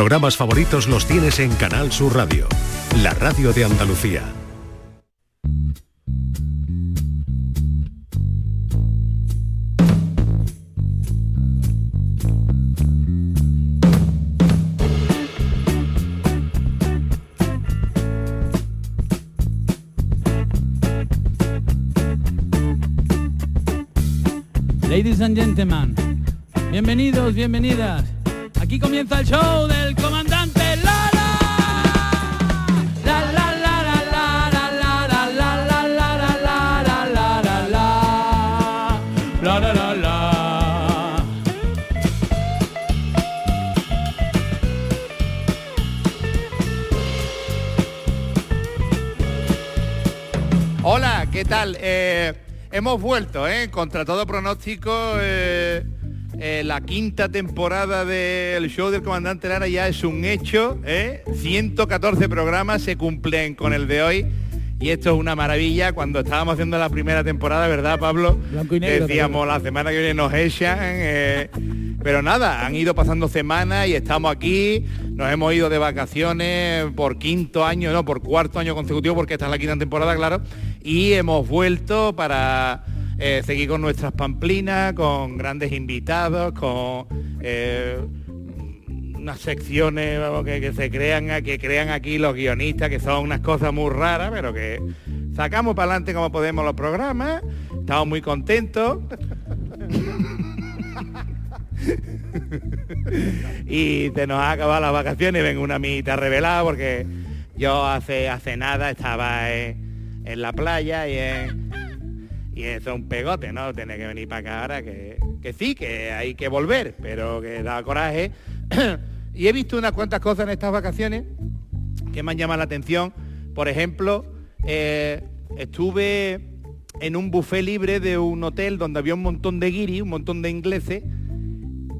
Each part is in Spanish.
Programas favoritos los tienes en Canal Sur Radio, la radio de Andalucía. Ladies and gentlemen, bienvenidos, bienvenidas. Aquí comienza el show del comandante Lara. La la la la la la la la la la la la la la la la la la la la Hola, ¿qué tal? Eh, hemos vuelto, ¿eh? Contra todo pronóstico, eh, eh, la quinta temporada del show del comandante Lara ya es un hecho, ¿eh? 114 programas se cumplen con el de hoy. Y esto es una maravilla. Cuando estábamos haciendo la primera temporada, ¿verdad, Pablo? Blanco y negro, Decíamos, la semana que viene nos echan. eh, pero nada, han ido pasando semanas y estamos aquí. Nos hemos ido de vacaciones por quinto año, no, por cuarto año consecutivo, porque esta es la quinta temporada, claro. Y hemos vuelto para eh, seguir con nuestras pamplinas, con grandes invitados, con eh, unas secciones que, se crean que crean aquí los guionistas, que son unas cosas muy raras, pero que sacamos para adelante como podemos los programas. Estamos muy contentos. y se nos ha acabado las vacaciones, vengo una mitad revelada porque yo hace hace nada estaba en, en la playa y en, y eso es un pegote, ¿no? Tiene que venir para acá ahora, que, que sí, que hay que volver, pero que da coraje. y he visto unas cuantas cosas en estas vacaciones que me han llamado la atención. Por ejemplo, eh, estuve en un buffet libre de un hotel donde había un montón de guiris, un montón de ingleses,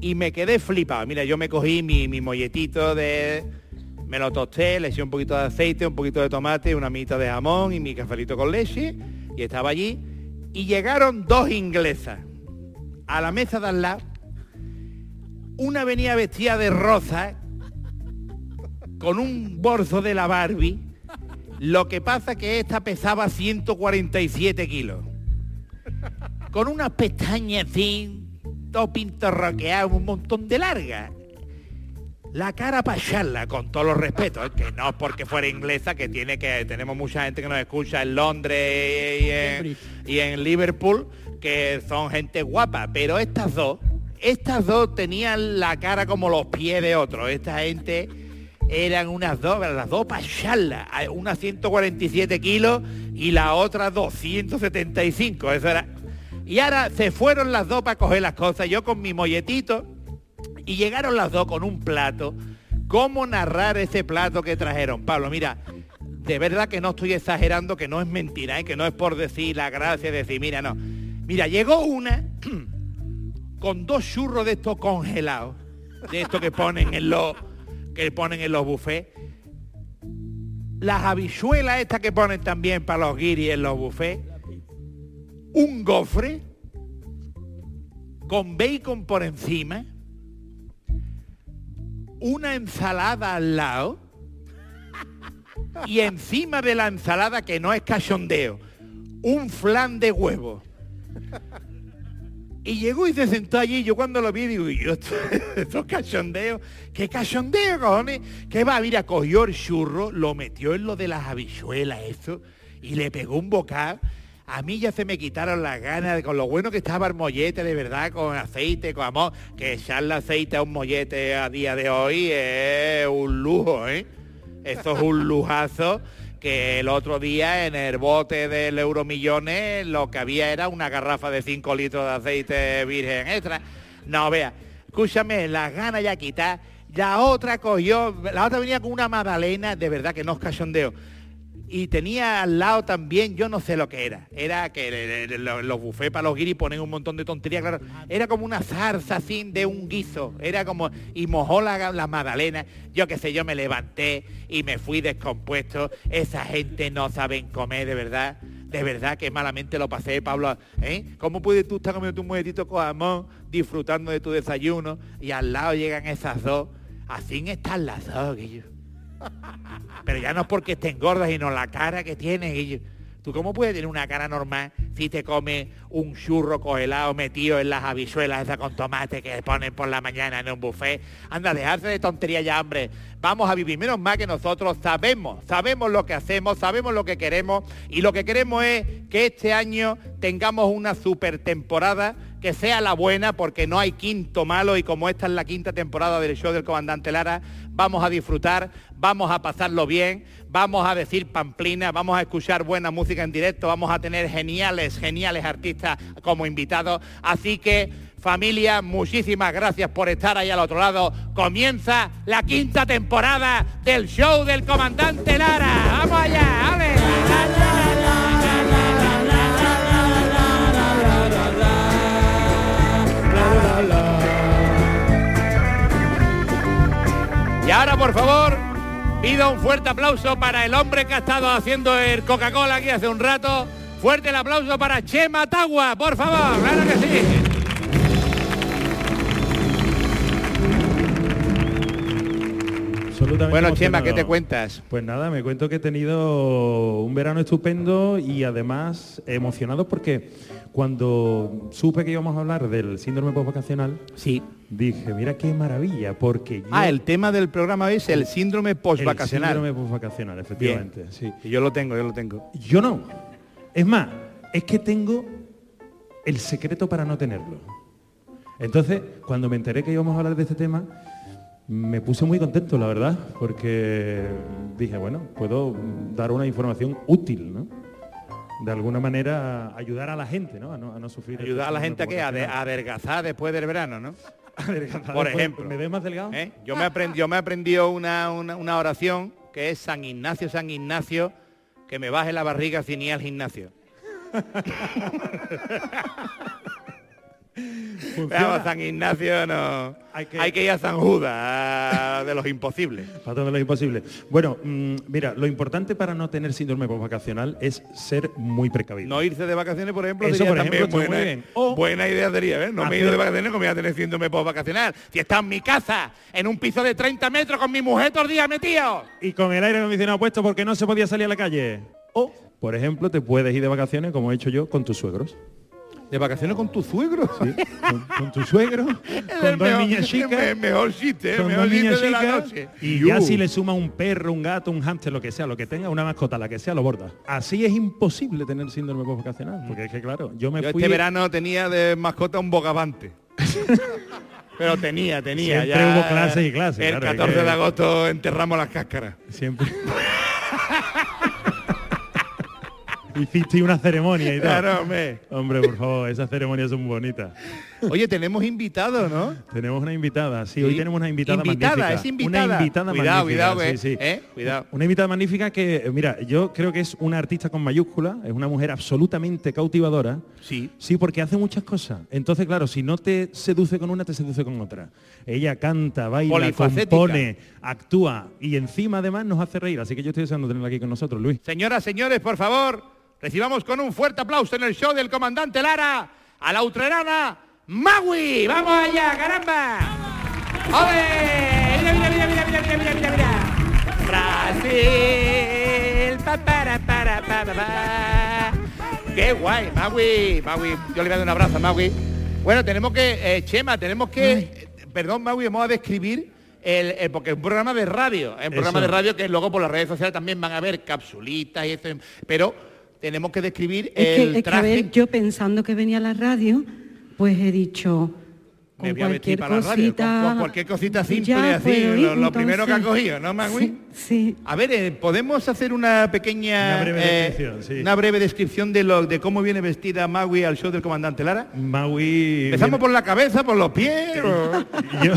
y me quedé flipado. Mira, yo me cogí mi, mi molletito de... Me lo tosté, le eché un poquito de aceite, un poquito de tomate, una mitad de jamón y mi cafelito con leche, y estaba allí. Y llegaron dos inglesas a la mesa de al lado. Una venía vestida de rosa, con un bolso de la Barbie. Lo que pasa que esta pesaba 147 kilos. Con unas pestañas así, todo pintorroqueado, un montón de largas. La cara para con todos los respetos, ¿eh? que no es porque fuera inglesa, que tiene que, tenemos mucha gente que nos escucha en Londres y en, Liverpool, que son gente guapa, pero estas dos, estas dos tenían la cara como los pies de otros. Esta gente eran unas dos, las dos para echarla, una 147 kilos y la otra 275, eso era. Y ahora se fueron las dos para coger las cosas, yo con mi molletito, y llegaron las dos con un plato. ¿Cómo narrar ese plato que trajeron? Pablo, mira, de verdad que no estoy exagerando, que no es mentira, ¿eh? que no es por decir la gracia, decir, mira, no. Mira, llegó una con dos churros de estos congelados, de estos que ponen en los que ponen en los buffets. Las habichuelas estas que ponen también para los guiris en los buffets. Un gofre con bacon por encima una ensalada al lado y encima de la ensalada, que no es cachondeo, un flan de huevo. Y llegó y se sentó allí, yo cuando lo vi digo, "Y yo, esto, esto es cachondeo, ¿qué cachondeo, cojones? Que va, mira, cogió el churro, lo metió en lo de las habichuelas, eso, y le pegó un bocado. A mí ya se me quitaron las ganas de con lo bueno que estaba el mollete, de verdad, con aceite, con amor, que echarle aceite a un mollete a día de hoy es un lujo, ¿eh? Eso es un lujazo que el otro día en el bote del Euromillones lo que había era una garrafa de 5 litros de aceite virgen extra. No, vea, escúchame, las ganas ya quitar. La otra cogió, la otra venía con una magdalena, de verdad que no es cachondeo. Y tenía al lado también, yo no sé lo que era. Era que los bufés para los guiris ponen un montón de tonterías, claro. Era como una zarza así de un guiso. Era como, y mojó la, la magdalena. Yo qué sé, yo me levanté y me fui descompuesto. Esa gente no saben comer, de verdad. De verdad que malamente lo pasé, Pablo. ¿eh? ¿Cómo puedes tú estar comiendo tu muñetito con jamón, disfrutando de tu desayuno y al lado llegan esas dos? Así están las dos, Guillo. Pero ya no porque estén gordas, sino la cara que tiene, Guillo. ¿Tú cómo puedes tener una cara normal si te comes un churro congelado metido en las habichuelas esas con tomate que ponen por la mañana en un buffet? Anda, dejarse de tontería ya, hombre. Vamos a vivir. Menos mal que nosotros sabemos, sabemos lo que hacemos, sabemos lo que queremos y lo que queremos es que este año tengamos una super temporada que sea la buena porque no hay quinto malo y como esta es la quinta temporada del show del comandante Lara, vamos a disfrutar, vamos a pasarlo bien, vamos a decir pamplina, vamos a escuchar buena música en directo, vamos a tener geniales, geniales artistas como invitados. Así que familia, muchísimas gracias por estar ahí al otro lado. Comienza la quinta temporada del show del comandante Lara. Vamos allá, ¡ale! Y ahora, por favor, pido un fuerte aplauso para el hombre que ha estado haciendo el Coca-Cola aquí hace un rato. Fuerte el aplauso para Chema Tagua, por favor, claro que sí. Bueno, Chema, ¿qué te cuentas? Pues nada, me cuento que he tenido un verano estupendo y además emocionado porque cuando supe que íbamos a hablar del síndrome postvacacional, Sí. dije, mira qué maravilla, porque yo- Ah, el tema del programa es el síndrome el postvacacional. síndrome postvacacional, efectivamente, sí. Y yo lo tengo, yo lo tengo. Yo no. Es más, es que tengo el secreto para no tenerlo. Entonces, cuando me enteré que íbamos a hablar de este tema, me puse muy contento, la verdad, porque dije, bueno, puedo dar una información útil, ¿no? De alguna manera ayudar a la gente, ¿no? A no, a no sufrir. Ayudar a la gente a que a, de- a a adelgazar después del verano, ¿no? Por ejemplo. ¿Me ves más delgado? ¿Eh? Yo me aprendí, yo me aprendió una, una, una oración que es San Ignacio, San Ignacio, que me baje la barriga sin ir al gimnasio. Vamos, San Ignacio no. Hay Hay que, ir a San Judas, de los imposibles. Patrón de lo imposible. Bueno, mm, mira, lo importante para no tener síndrome postvacacional es ser muy precavido. No irse de vacaciones, por ejemplo, Eso, sería por ejemplo, también muy buena, bien. O- buena idea sería, ¿eh? No me he ido de vacaciones como voy a tener síndrome postvacacional. Si está en mi casa, en un piso de 30 metros con mi mujer todo el día metido. y con el aire acondicionado puesto porque no se podía salir a la calle. O, por ejemplo, te puedes ir de vacaciones, como he hecho yo, con tus suegros. ¿De vacaciones con tu suegro? ¿sí? con, con tu suegro, con dos mejor- niñas chicas. me- mejor el con mejor niñas de la noche. y Yu. ya si le suma un perro, un gato, un hámster, lo que sea, lo que tenga, una mascota, la que sea, lo borda. Así es imposible tener síndrome postvacacional, porque es que claro, yo me Yo fui este verano tenía de mascota un bogavante. Pero tenía, tenía. Siempre ya hubo clases y clases, El claro, es 14 que- de agosto enterramos las cáscaras. siempre Hiciste una ceremonia y todo. Claro, hombre. Hombre, por favor, esas ceremonias son bonitas. Oye, tenemos invitados, ¿no? Tenemos una invitada, sí, hoy tenemos una invitada, Invitada, magnífica. es invitada. Una invitada Cuidado, magnífica, cuidado, sí, sí. ¿eh? Cuidado. Una invitada magnífica que, eh, mira, yo creo que es una artista con mayúscula, es una mujer absolutamente cautivadora. Sí. Sí, porque hace muchas cosas. Entonces, claro, si no te seduce con una, te seduce con otra. Ella canta, baila, compone, actúa y encima además nos hace reír. Así que yo estoy deseando tenerla aquí con nosotros, Luis. Señoras, señores, por favor, Recibamos con un fuerte aplauso en el show del comandante Lara a la utrerana Maui. ¡Vamos allá, caramba! ¡Ole! ¡Mira, mira, mira, mira, mira, mira, mira, mira! ¡Brasil! Pa, para, para, pa, pa, ¡Qué guay, Maui! Maui, yo le voy a dar un abrazo a Maui. Bueno, tenemos que, eh, Chema, tenemos que, eh, perdón, Maui, vamos a describir el, el, porque es un programa de radio, es un programa de radio que luego por las redes sociales también van a ver capsulitas y eso, pero tenemos que describir Es que, el es que, a traje. ver, yo pensando que venía a la radio, pues he dicho, Me con voy a vestir cualquier para la radio, cosita... con- con cualquier cosita simple, ya así, ir, lo- lo primero que ha cogido, ¿no, Magui? Sí, sí. A ver, eh, podemos hacer una pequeña, Una breve eh, descripción, sí. una breve descripción de lo de cómo viene vestida Magui al show del comandante Lara. Maui... Empezamos por la cabeza, por los pies. o- yo,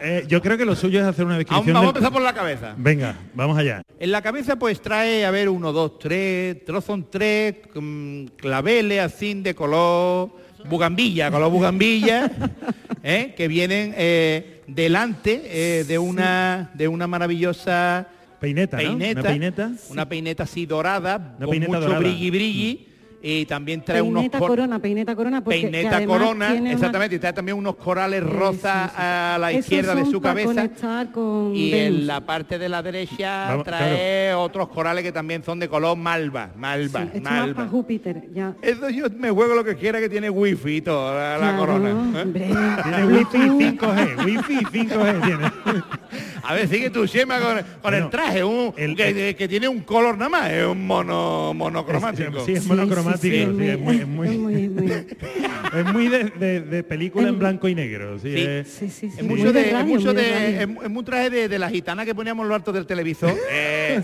eh, yo creo que lo suyo es hacer una descripción. vamos a empezar por la cabeza. Venga, vamos allá. En la cabeza pues trae, a ver, uno, dos, tres, trozos tres, mm, claveles así de color bugambilla, color bugambilla, ¿eh? que vienen eh, delante de una de una maravillosa Peineta, ¿no? peineta, Una peineta. una peineta así dorada, Una con peineta mucho dorada. brilli brilli, y también trae unos Peineta cor- corona, peineta corona, porque que peineta además corona, tiene una- exactamente, y trae también unos corales Eso, rosa eso. a la Esos izquierda de su cabeza con y Venus. en la parte de la derecha Vamos, trae otros corales que también son de color malva, malva, Sí, más malva. para Júpiter, ya. Eso yo me juego lo que quiera que tiene wifi y todo, la, corona. ¿eh? Tiene wifi 5G, wifi 5G tiene. A ver, sigue tu Shema con, con Bueno, el traje, un, el- que, tiene un color nada más, es un mono monocromático. Sí, es monocromático, sí, sí, sí, es muy, es muy, es muy- muy- es muy de, de- de película en blanco y negro. Sí, Sí. es- sí, sí, sí, Es muy mucho de, es mucho de, es, es un traje de, de la gitana que poníamos en lo alto del televisor. Eh,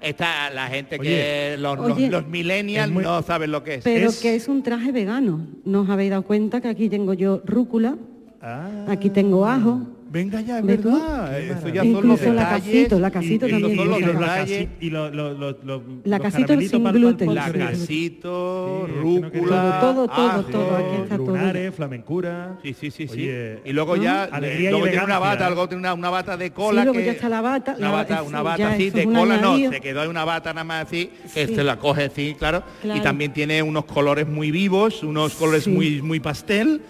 está la gente que Oye, los, los- Oye, los millennials muy- no saben lo que es. Pero Es- que es un traje vegano. ¿No os habéis dado cuenta que aquí tengo yo rúcula, Ah, aquí tengo ajo, Venga ya, es verdad. Eso ya son los incluso la detalles. casito, la casito y- y también. son los y los tiene. detalles. lacasi- y los- los- los- los- La los casito sin pa'l- pa'l gluten. La casito, Sí, rúcula, Todo, todo, todo, ajo. todo, aquí está todo. lunares, flamencura. Sí, sí, sí, sí. Oye, y luego ya, Alegría y luego tiene una bata, ¿eh? luego tiene una, una bata de cola Sí, luego que ya está la bata, una bata, una bata así de cola no, se quedó en una bata nada más así, que Sí. se la coge así, claro. Y también tiene unos colores muy vivos, unos colores muy muy pastel.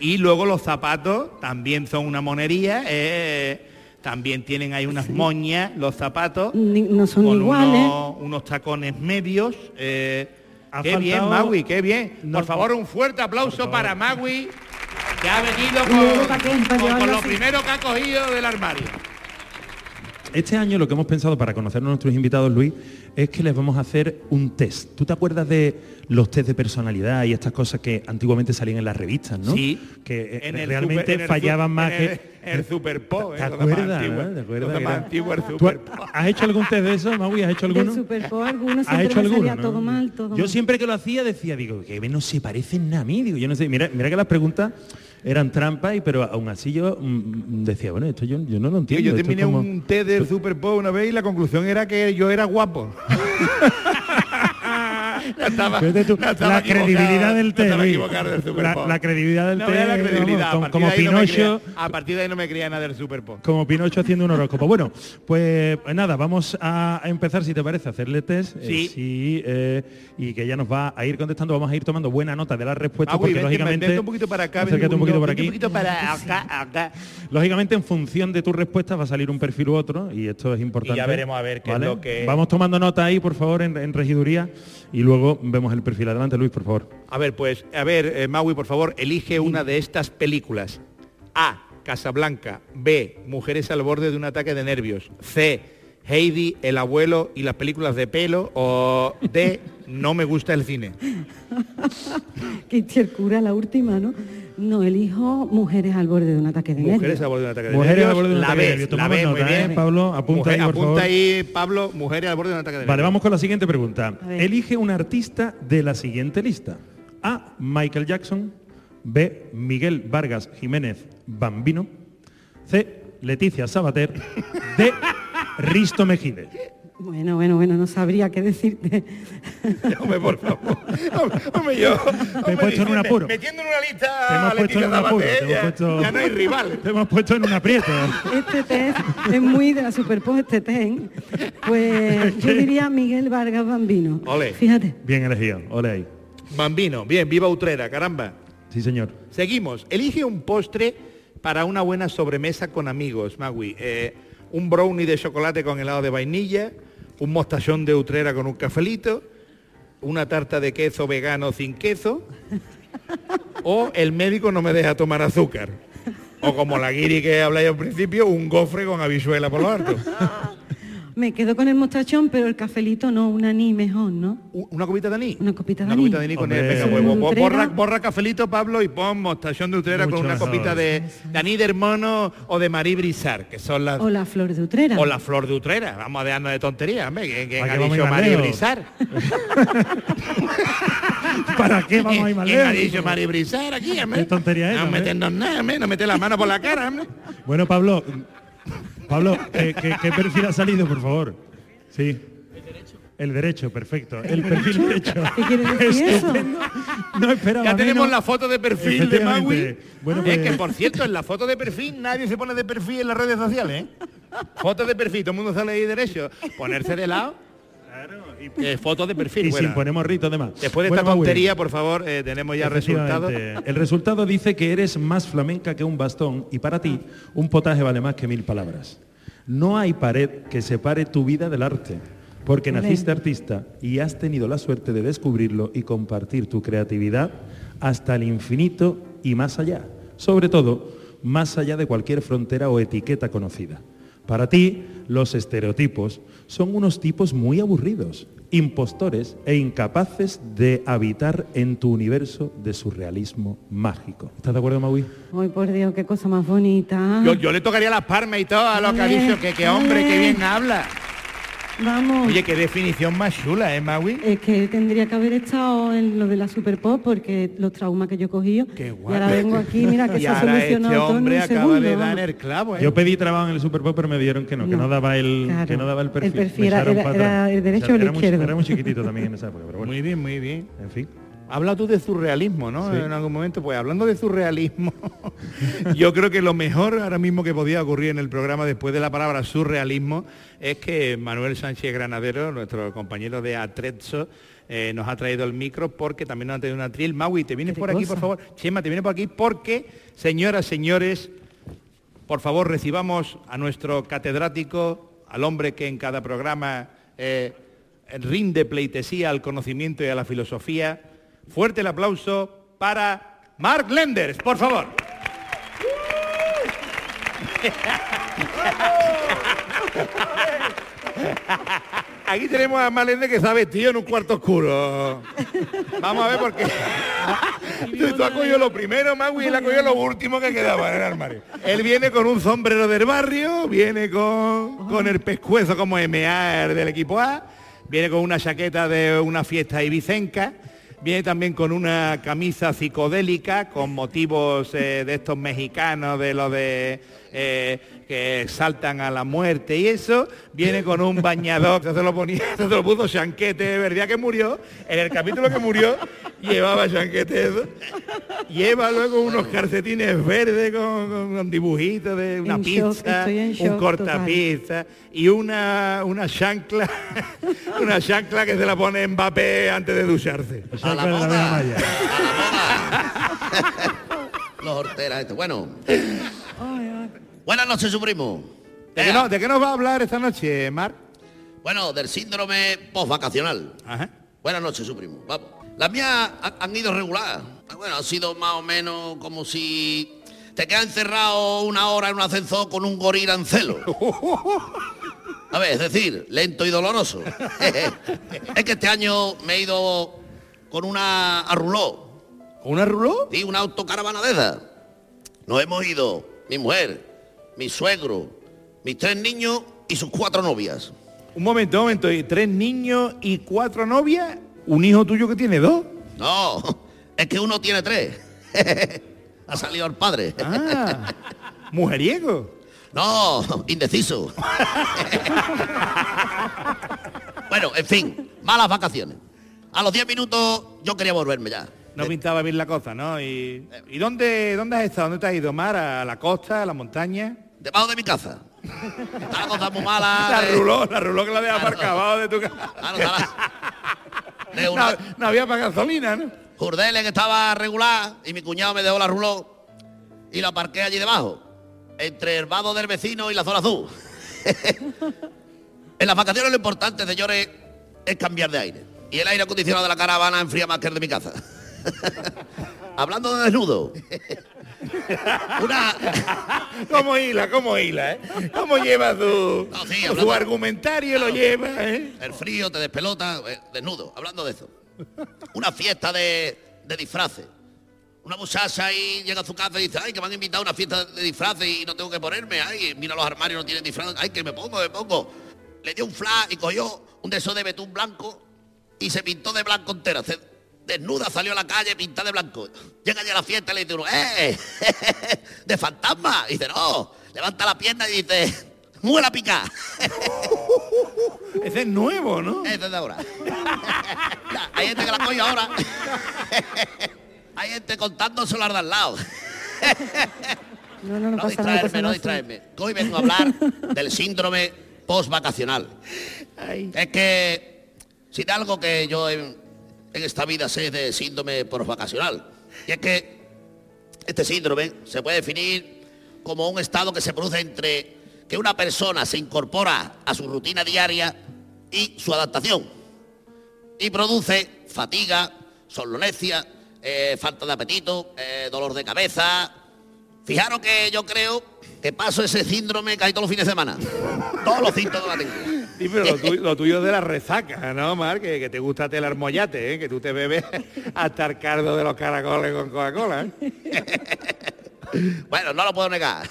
Y luego los zapatos también son una monería. eh, también tienen ahí unas moñas los zapatos. Ni- no son con iguales. Unos, unos tacones medios. eh, qué bien, Magui, qué bien. No, Por favor, un fuerte aplauso para Magui, que ha venido con, con- con lo primero que ha cogido del armario. Este año lo que hemos pensado para conocer a nuestros invitados, Luis, es que les vamos a hacer un test. ¿Tú te acuerdas de los test de personalidad y estas cosas que antiguamente salían en las revistas, no? Sí. Que eh, En el realmente super- en el fallaban más en el- que... el Super Po, ¿Te eh, acuerdas, el ¿Tú Super. ¿Has hecho algún test de eso, Maui? ¿Has hecho alguno? Superpo alguno ¿Has siempre hecho me alguno? salía no? todo mal, todo Yo mal. siempre que lo hacía decía, digo, que no se parecen a mí. Digo, yo no sé, mira, mira que las preguntas eran trampas, y, pero aún así yo mm, decía, bueno, esto yo, yo no lo entiendo. yo terminé como- un té del Super Po una vez y la conclusión era que yo era guapo. Ya estaba- ya la credibilidad del ya té. la, credibilidad del No, té, la credibilidad. como, como no Pinocho, a partir de ahí no me creía nada del Super Po. como Pinocho haciendo un horóscopo. Bueno, pues nada, vamos a empezar, si te parece, a hacerle test. eh, Sí. eh, y que ella nos va a ir contestando. Vamos a ir tomando buena nota de las respuestas, Ah, uy, porque vente, lógicamente. un poquito para acá, acércate un poquito aquí. un poquito para acá, acá. Lógicamente, en función de tus respuestas va a salir un perfil u otro, y esto es importante. Y ya veremos a ver qué es lo que- Vamos tomando nota ahí, por favor, en, en regiduría, y luego vemos el perfil. Adelante, Luis, por favor. A ver, pues, a ver, eh, Maui, por favor, elige una de estas películas. A. Casablanca. B. Mujeres al borde de un ataque de nervios. C. Heidi, el abuelo y las películas de pelo. O D. No me gusta el cine. Que el cura la última, ¿no? No, elijo mujeres al borde de un ataque de Mujeres nervios. al borde de un ataque de Mujeres nervios. al borde de un la ataque de nervios. la B, muy nota, bien. ¿eh, Pablo? Apunta Mujer- ahí, por apunta favor. ahí, Pablo, mujeres al borde de un ataque de nervios. Vale, vamos con la siguiente pregunta. Elige un artista de la siguiente lista. A. Michael Jackson. B. Miguel Vargas Jiménez Bambino. C. Leticia Sabater. D. Risto Mejide. Bueno, bueno, bueno, no sabría qué decirte. Hombre, por favor. Hombre, hombre, yo... Te he puesto en un apuro. Metiendo en una lista Te hemos puesto en un apuro. Sabater, Te hemos ya- puesto, ya no hay rival. Te hemos puesto en un aprieto. Este test es muy de la Superpop, este test. ¿eh? Pues yo diría Miguel Vargas Bambino. Ole. Fíjate. Bien elegido. Ole ahí. Bambino, bien, viva Utrera, caramba. Sí, señor. Seguimos. Elige un postre para una buena sobremesa con amigos, Magui. Eh, un brownie de chocolate con helado de vainilla, un mostachón de Utrera con un cafelito, una tarta de queso vegano sin queso, o el médico no me deja tomar azúcar. O como la guiri que habláis al principio, un gofre con habichuela por lo alto. Me quedo con el mostachón, pero el cafelito no, un anís mejor, ¿no? ¿Una copita de anís? Una copita de Una anís. copita de anís con Hombre. el venga, Utrera. borra, borra cafelito, Pablo, y pon mostachón de Utrera Mucho con una mejor. copita de, de anís de hermano o de Marí Brizar, que son las... O la flor de Utrera. O la flor de Utrera. Vamos a dejarnos de tonterías, hombre, ¿Para ha qué vamos a dicho Marí? Brizar. ¿Para qué vamos a ir ¿Quién ha dicho Marí Brizar aquí, hombre? ¿Qué tontería es, No meternos nada, hombre, no meter la mano por la cara, hombre. Bueno, Pablo, Pablo, ¿qué, qué- qué perfil ha salido, por favor? Sí. El derecho, perfecto. El perfil derecho. ¿Qué quiere decir eso? Estupendo. No esperaba Ya tenemos menos. la foto de perfil de. Maui. Bueno, Es pues- que, por cierto, en la foto de perfil nadie se pone de perfil en las redes sociales, ¿eh? Fotos de perfil, todo el mundo sale ahí derecho. Ponerse de lado. Eh, fotos de perfil. Y sin poner morrito además. Después de Bueno, esta Maui, tontería, por favor, eh, tenemos ya resultados. El resultado dice que eres más flamenca que un bastón y para ti un potaje vale más que mil palabras. No hay pared que separe tu vida del arte, porque naciste artista y has tenido la suerte de descubrirlo y compartir tu creatividad hasta el infinito y más allá. Sobre todo, más allá de cualquier frontera o etiqueta conocida. Para ti, los estereotipos son unos tipos muy aburridos, impostores e incapaces de habitar en tu universo de surrealismo mágico. ¿Estás de acuerdo, Maui? Ay, por Dios, qué cosa más bonita. Yo, yo le tocaría las palmas y todo a lo que ha dicho, que, que hombre, que bien habla. Vamos. Oye, qué definición más chula, ¿eh, Maui? Es que tendría que haber estado en lo de la Super Pop porque los traumas que yo he cogido. Qué y guay. ahora vengo aquí, mira que y se ha ahora solucionado este todo en hombre un acaba segundo, de dar el clavo, ¿eh? Yo pedí trabajo en el Super Pop, pero me dieron que no, que no No, daba el, claro. que no daba el perfil. El perfil era- era- era el derecho o el era muy- izquierdo. Era muy chiquitito también en esa época, pero bueno. Muy bien, muy bien. En fin. Habla tú de surrealismo, ¿no? Sí. En algún momento, pues hablando de surrealismo, yo creo que lo mejor ahora mismo que podía ocurrir en el programa después de la palabra surrealismo es que Manuel Sánchez Granadero, nuestro compañero de Atrezzo, eh, nos ha traído el micro porque también nos ha traído una tril. Maui, ¿te vienes ¿Qué por aquí, por favor? Chema, ¿te vienes por aquí? Porque, señoras, señores, por favor, recibamos a nuestro catedrático, al hombre que en cada programa eh, rinde pleitesía al conocimiento y a la filosofía. Fuerte el aplauso para Mark Lenders, por favor. Aquí tenemos a Mark Lenders que está vestido en un cuarto oscuro. Vamos a ver por qué. Tú, tú has cogido lo primero, Magui, y él ha cogido lo último que quedaba en el armario. Él viene con un sombrero del barrio, viene con, con el pescuezo como MA del equipo A, viene con una chaqueta de una fiesta ibicenca, viene también con una camisa psicodélica con motivos eh, de estos mexicanos, de los de... eh, que saltan a la muerte y eso, viene con un bañador, se lo ponía, se lo puso Chanquete, ¿verdad que murió? En el capítulo que murió, llevaba Chanquete eso. Lleva luego unos calcetines verdes con, con- con dibujitos de una En shock, pizza, en un shock cortapizza y una, una chancla, una chancla que se la pone Mbappé antes de ducharse. Esa A la de moda. A la moda. Los horteras estos. Bueno. Buenas noches, su primo. ¿De qué, no- de qué nos va a hablar esta noche, Marc? Bueno, del síndrome postvacacional. Ajá. Buenas noches, su primo. Vamos. Las mías han, ido regular. Bueno, ha sido más o menos como si te quedas encerrado una hora en un ascensor con un gorila en celo. A ver, es decir, lento y doloroso. es que este año me he ido con una arruló. ¿Una ruló? Sí, una autocaravana de esas. Nos hemos ido, mi mujer, mi suegro, mis tres niños y sus cuatro novias. Un momento, un momento. ¿Y tres niños y cuatro novias? ¿Un hijo tuyo que tiene dos? No, es que uno tiene tres. ha salido el padre. Ah, mujeriego. No, indeciso. bueno, en fin, malas vacaciones. A los 10 minutos yo quería volverme ya. No pintaba bien la cosa, ¿no? ¿Y, ¿y dónde, dónde has estado? ¿Dónde te has ido, Mar? ¿A la costa, a la montaña? Debajo de mi casa. Está la cosa muy mala. La ruló, la ruló que la deja Claro. aparcada abajo de tu casa. Claro, la- de una- No, no había para gasolina, ¿no? Jurdele que estaba regular y mi cuñado me dejó la ruló y la aparqué allí debajo, entre el vado del vecino y la zona azul. en las vacaciones lo importante, señores, es cambiar de aire. Y el aire acondicionado de la caravana enfría más que el de mi casa. Hablando de desnudo. Una, ¿Cómo hila, cómo hila, eh? ¿Cómo lleva su, No, sí, su hablando- argumentario? Lo lleva, ¿eh? El frío te despelota, eh, desnudo, hablando de eso. Una fiesta de, de disfraces. Una muchacha ahí llega a su casa y dice, ay, que me han invitado a una fiesta de disfraces y no tengo que ponerme. Ay, mira los armarios, no tienen disfraz. Ay, que me pongo, me pongo. Le dio un flash y cogió un de esos de betún blanco y se pintó de blanco entera. Se desnuda, salió a la calle pintada de blanco. Llega ya a la fiesta y le dice uno, ¡eh! ¡De fantasma! Y dice, no, levanta la pierna y dice, ¡muela pica! Ese es nuevo, ¿no? Eso es de ahora. Hay gente que la coge ahora. Hay gente contándoselo al de al lado. No, no, no, No pasa nada. distraerme, no distraerme. Hoy vengo a hablar del síndrome postvacacional. Es que si de algo que yo en esta vida sé de síndrome postvacacional. Y es que este síndrome se puede definir como un estado que se produce entre que una persona se incorpora a su rutina diaria y su adaptación. Y produce fatiga, somnolencia, eh, falta de apetito, eh, dolor de cabeza. Fijaros que yo creo que paso ese síndrome casi todos los fines de semana. Todos los síntomas tengo. Sí, pero lo, tuyo, lo tuyo es de la resaca, ¿no, Mar? Que, que te gusta el armollate, ¿eh? que tú te bebes hasta el cardo de los caracoles con Coca-Cola. ¿eh? Bueno, no lo puedo negar.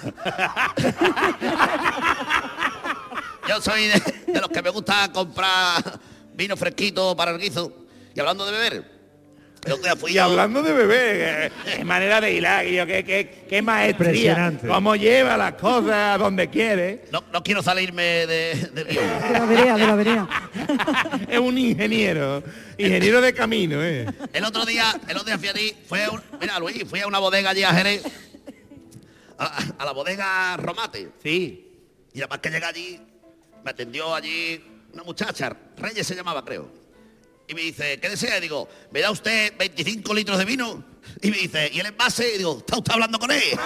Yo soy de, de los que me gusta comprar vino fresquito para el guiso. Y hablando de beber, día fui Y yo- hablando de bebé, qué manera de hilar, Guillo, qué, qué, qué maestría. Impresionante. Cómo lleva las cosas donde quiere. no, no quiero salirme de. De la vereda, de la vereda. es un ingeniero. Ingeniero de camino, ¿eh? El otro día, el otro día fui allí, fue a un- mira Luis, fui a una bodega allí a Jerez, a, a la bodega Romate. Sí. Y además que llegué allí, me atendió allí una muchacha, Reyes se llamaba, creo. Y me dice, ¿qué desea? Y digo, ¿me da usted 25 litros de vino? Y me dice, ¿y el envase? Y digo, ¿está usted hablando con él?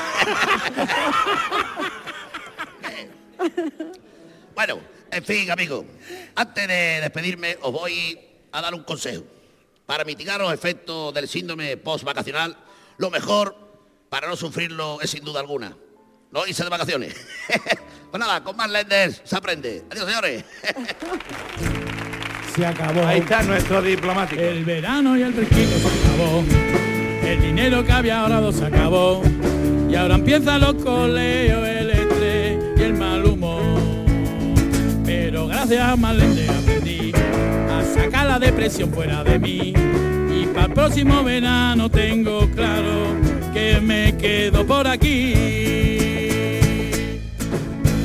bueno, en fin, amigo, antes de despedirme, os voy a dar un consejo. Para mitigar los efectos del síndrome post-vacacional, lo mejor para no sufrirlo es sin duda alguna. No irse de vacaciones. pues nada, con más lenders se aprende. Adiós, señores. Se acabó. Ahí está nuestro diplomático. El verano y el fresquito se acabó. El dinero que había ahorrado se acabó. Y ahora empiezan los coleos, el estrés y el mal humor. Pero gracias a Marlene aprendí a sacar la depresión fuera de mí. Y para el próximo verano tengo claro que me quedo por aquí.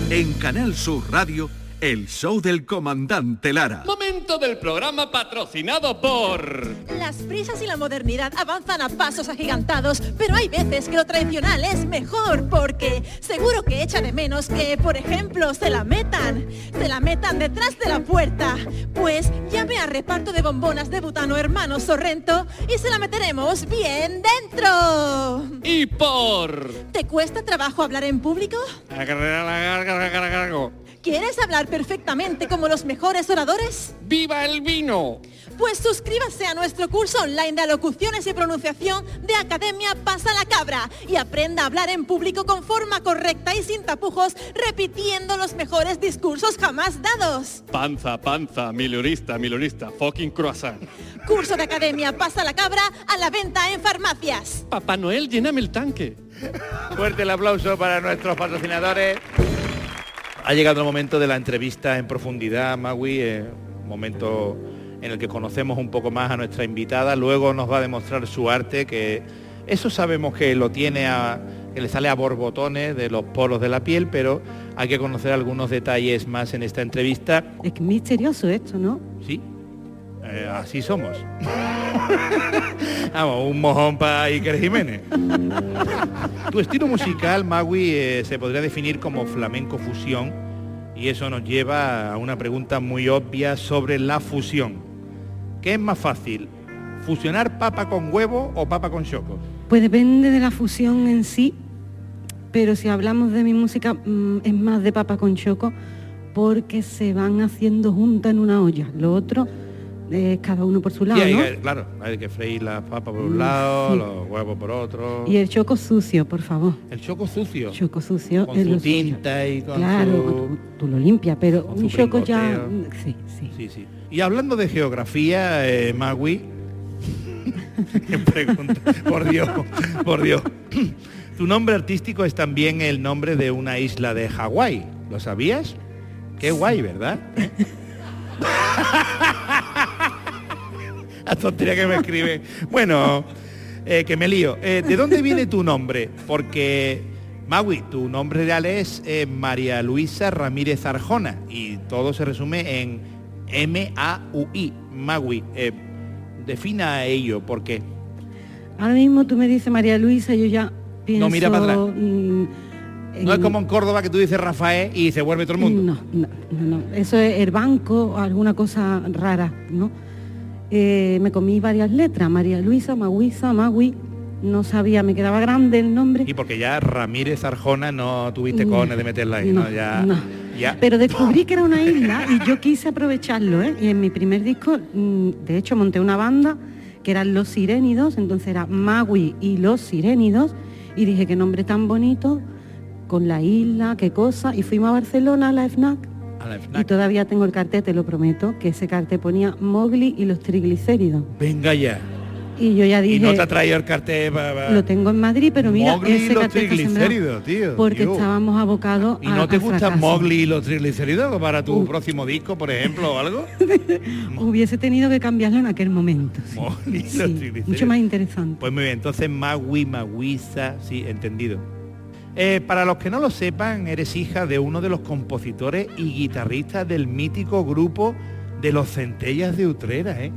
En Canal Sur Radio, el show del comandante Lara. Momento del programa patrocinado por... Las prisas y la modernidad avanzan a pasos agigantados, pero hay veces que lo tradicional es mejor porque seguro que echa de menos que, por ejemplo, se la metan, se la metan detrás de la puerta. Pues llame a reparto de bombonas de butano hermano Sorrento y se la meteremos bien dentro. Y por... ¿Te cuesta trabajo hablar en público? ¿Quieres hablar perfectamente como los mejores oradores? ¡Viva el vino! Pues suscríbase a nuestro curso online de alocuciones y pronunciación de Academia Pasa la Cabra y aprenda a hablar en público con forma correcta y sin tapujos, repitiendo los mejores discursos jamás dados. Panza, panza, milurista, milurista, fucking croissant. Curso de Academia Pasa la Cabra a la venta en farmacias. Papá Noel, lléname el tanque. Fuerte el aplauso para nuestros patrocinadores. Ha llegado el momento de la entrevista en profundidad, Magui, eh, momento en el que conocemos un poco más a nuestra invitada, luego nos va a demostrar su arte, que eso sabemos que lo tiene a, que le sale a borbotones de los poros de la piel, pero hay que conocer algunos detalles más en esta entrevista. Es misterioso esto, ¿no? Sí, eh, así somos. Vamos, un mojón para Iker Jiménez. tu estilo musical, Magui, eh, se podría definir como flamenco fusión y eso nos lleva a una pregunta muy obvia sobre la fusión. ¿Qué es más fácil? ¿Fusionar papa con huevo o papa con choco? Pues depende de la fusión en sí, pero si hablamos de mi música mm, es más de papa con choco porque se van haciendo juntas en una olla. Lo otro cada uno por su Sí, lado, hay ¿no? claro, hay que freír las papas por un Mm, lado, sí. los huevos por otro. Y el choco sucio, por favor. El choco sucio. Choco sucio Con su sucio. tinta y con Claro, su- tú, lo limpias, pero con un choco ya... mm, Sí, sí. Sí, sí. Y hablando de geografía, eh, Magui, pregunta, por Dios, por Dios. Tu nombre artístico es también el nombre de una isla de Hawái. ¿Lo sabías? Qué guay, ¿verdad? La tontería que me escribe. Bueno, eh, que me lío. Eh, ¿De dónde viene tu nombre? Porque, Magui, tu nombre real es eh, María Luisa Ramírez Arjona y todo se resume en M-A-U-I. Magui, eh, defina ello, porque Ahora mismo tú me dices María Luisa, yo ya pienso mira para atrás. mm, No es como en Córdoba que tú dices Rafael y se vuelve todo el mundo. No, no, no, no. Eso es el banco o alguna cosa rara, ¿no? Eh, me comí varias letras, María Luisa, Maguisa, Magui, no sabía, me quedaba grande el nombre. Y porque ya Ramírez Arjona no tuviste No, cojones de meterla ahí, ¿no? no, Ya, no. ya. Pero descubrí que era una isla y yo quise aprovecharlo, ¿eh? Y en mi primer disco, mm, de hecho, monté una banda que eran Los Sirénidos, entonces era Magui y Los Sirénidos, y dije, qué nombre tan bonito, con la isla, qué cosa, y fuimos a Barcelona a la FNAC, A la y todavía tengo el cartel, te lo prometo, que ese cartel ponía Mowgli y los triglicéridos. Venga ya. Y yo ya Y dije, no te ha traído el cartel lo tengo en Madrid, pero mira, Mowgli y ese los cartel está sembrado triglicéridos, tío. porque tío. estábamos abocados ¿Y a- no te gustan. Mowgli y los triglicéridos para tu Uh. próximo disco, por ejemplo, o algo? Hubiese tenido que cambiarlo en aquel momento. sí. Mowgli y los triglicéridos. mucho más interesante. Pues muy bien, entonces Magui, Maguisa, sí, entendido. Eh, para los que no lo sepan, eres hija de uno de los compositores y guitarristas del mítico grupo de los Centellas de Utrera, ¿eh?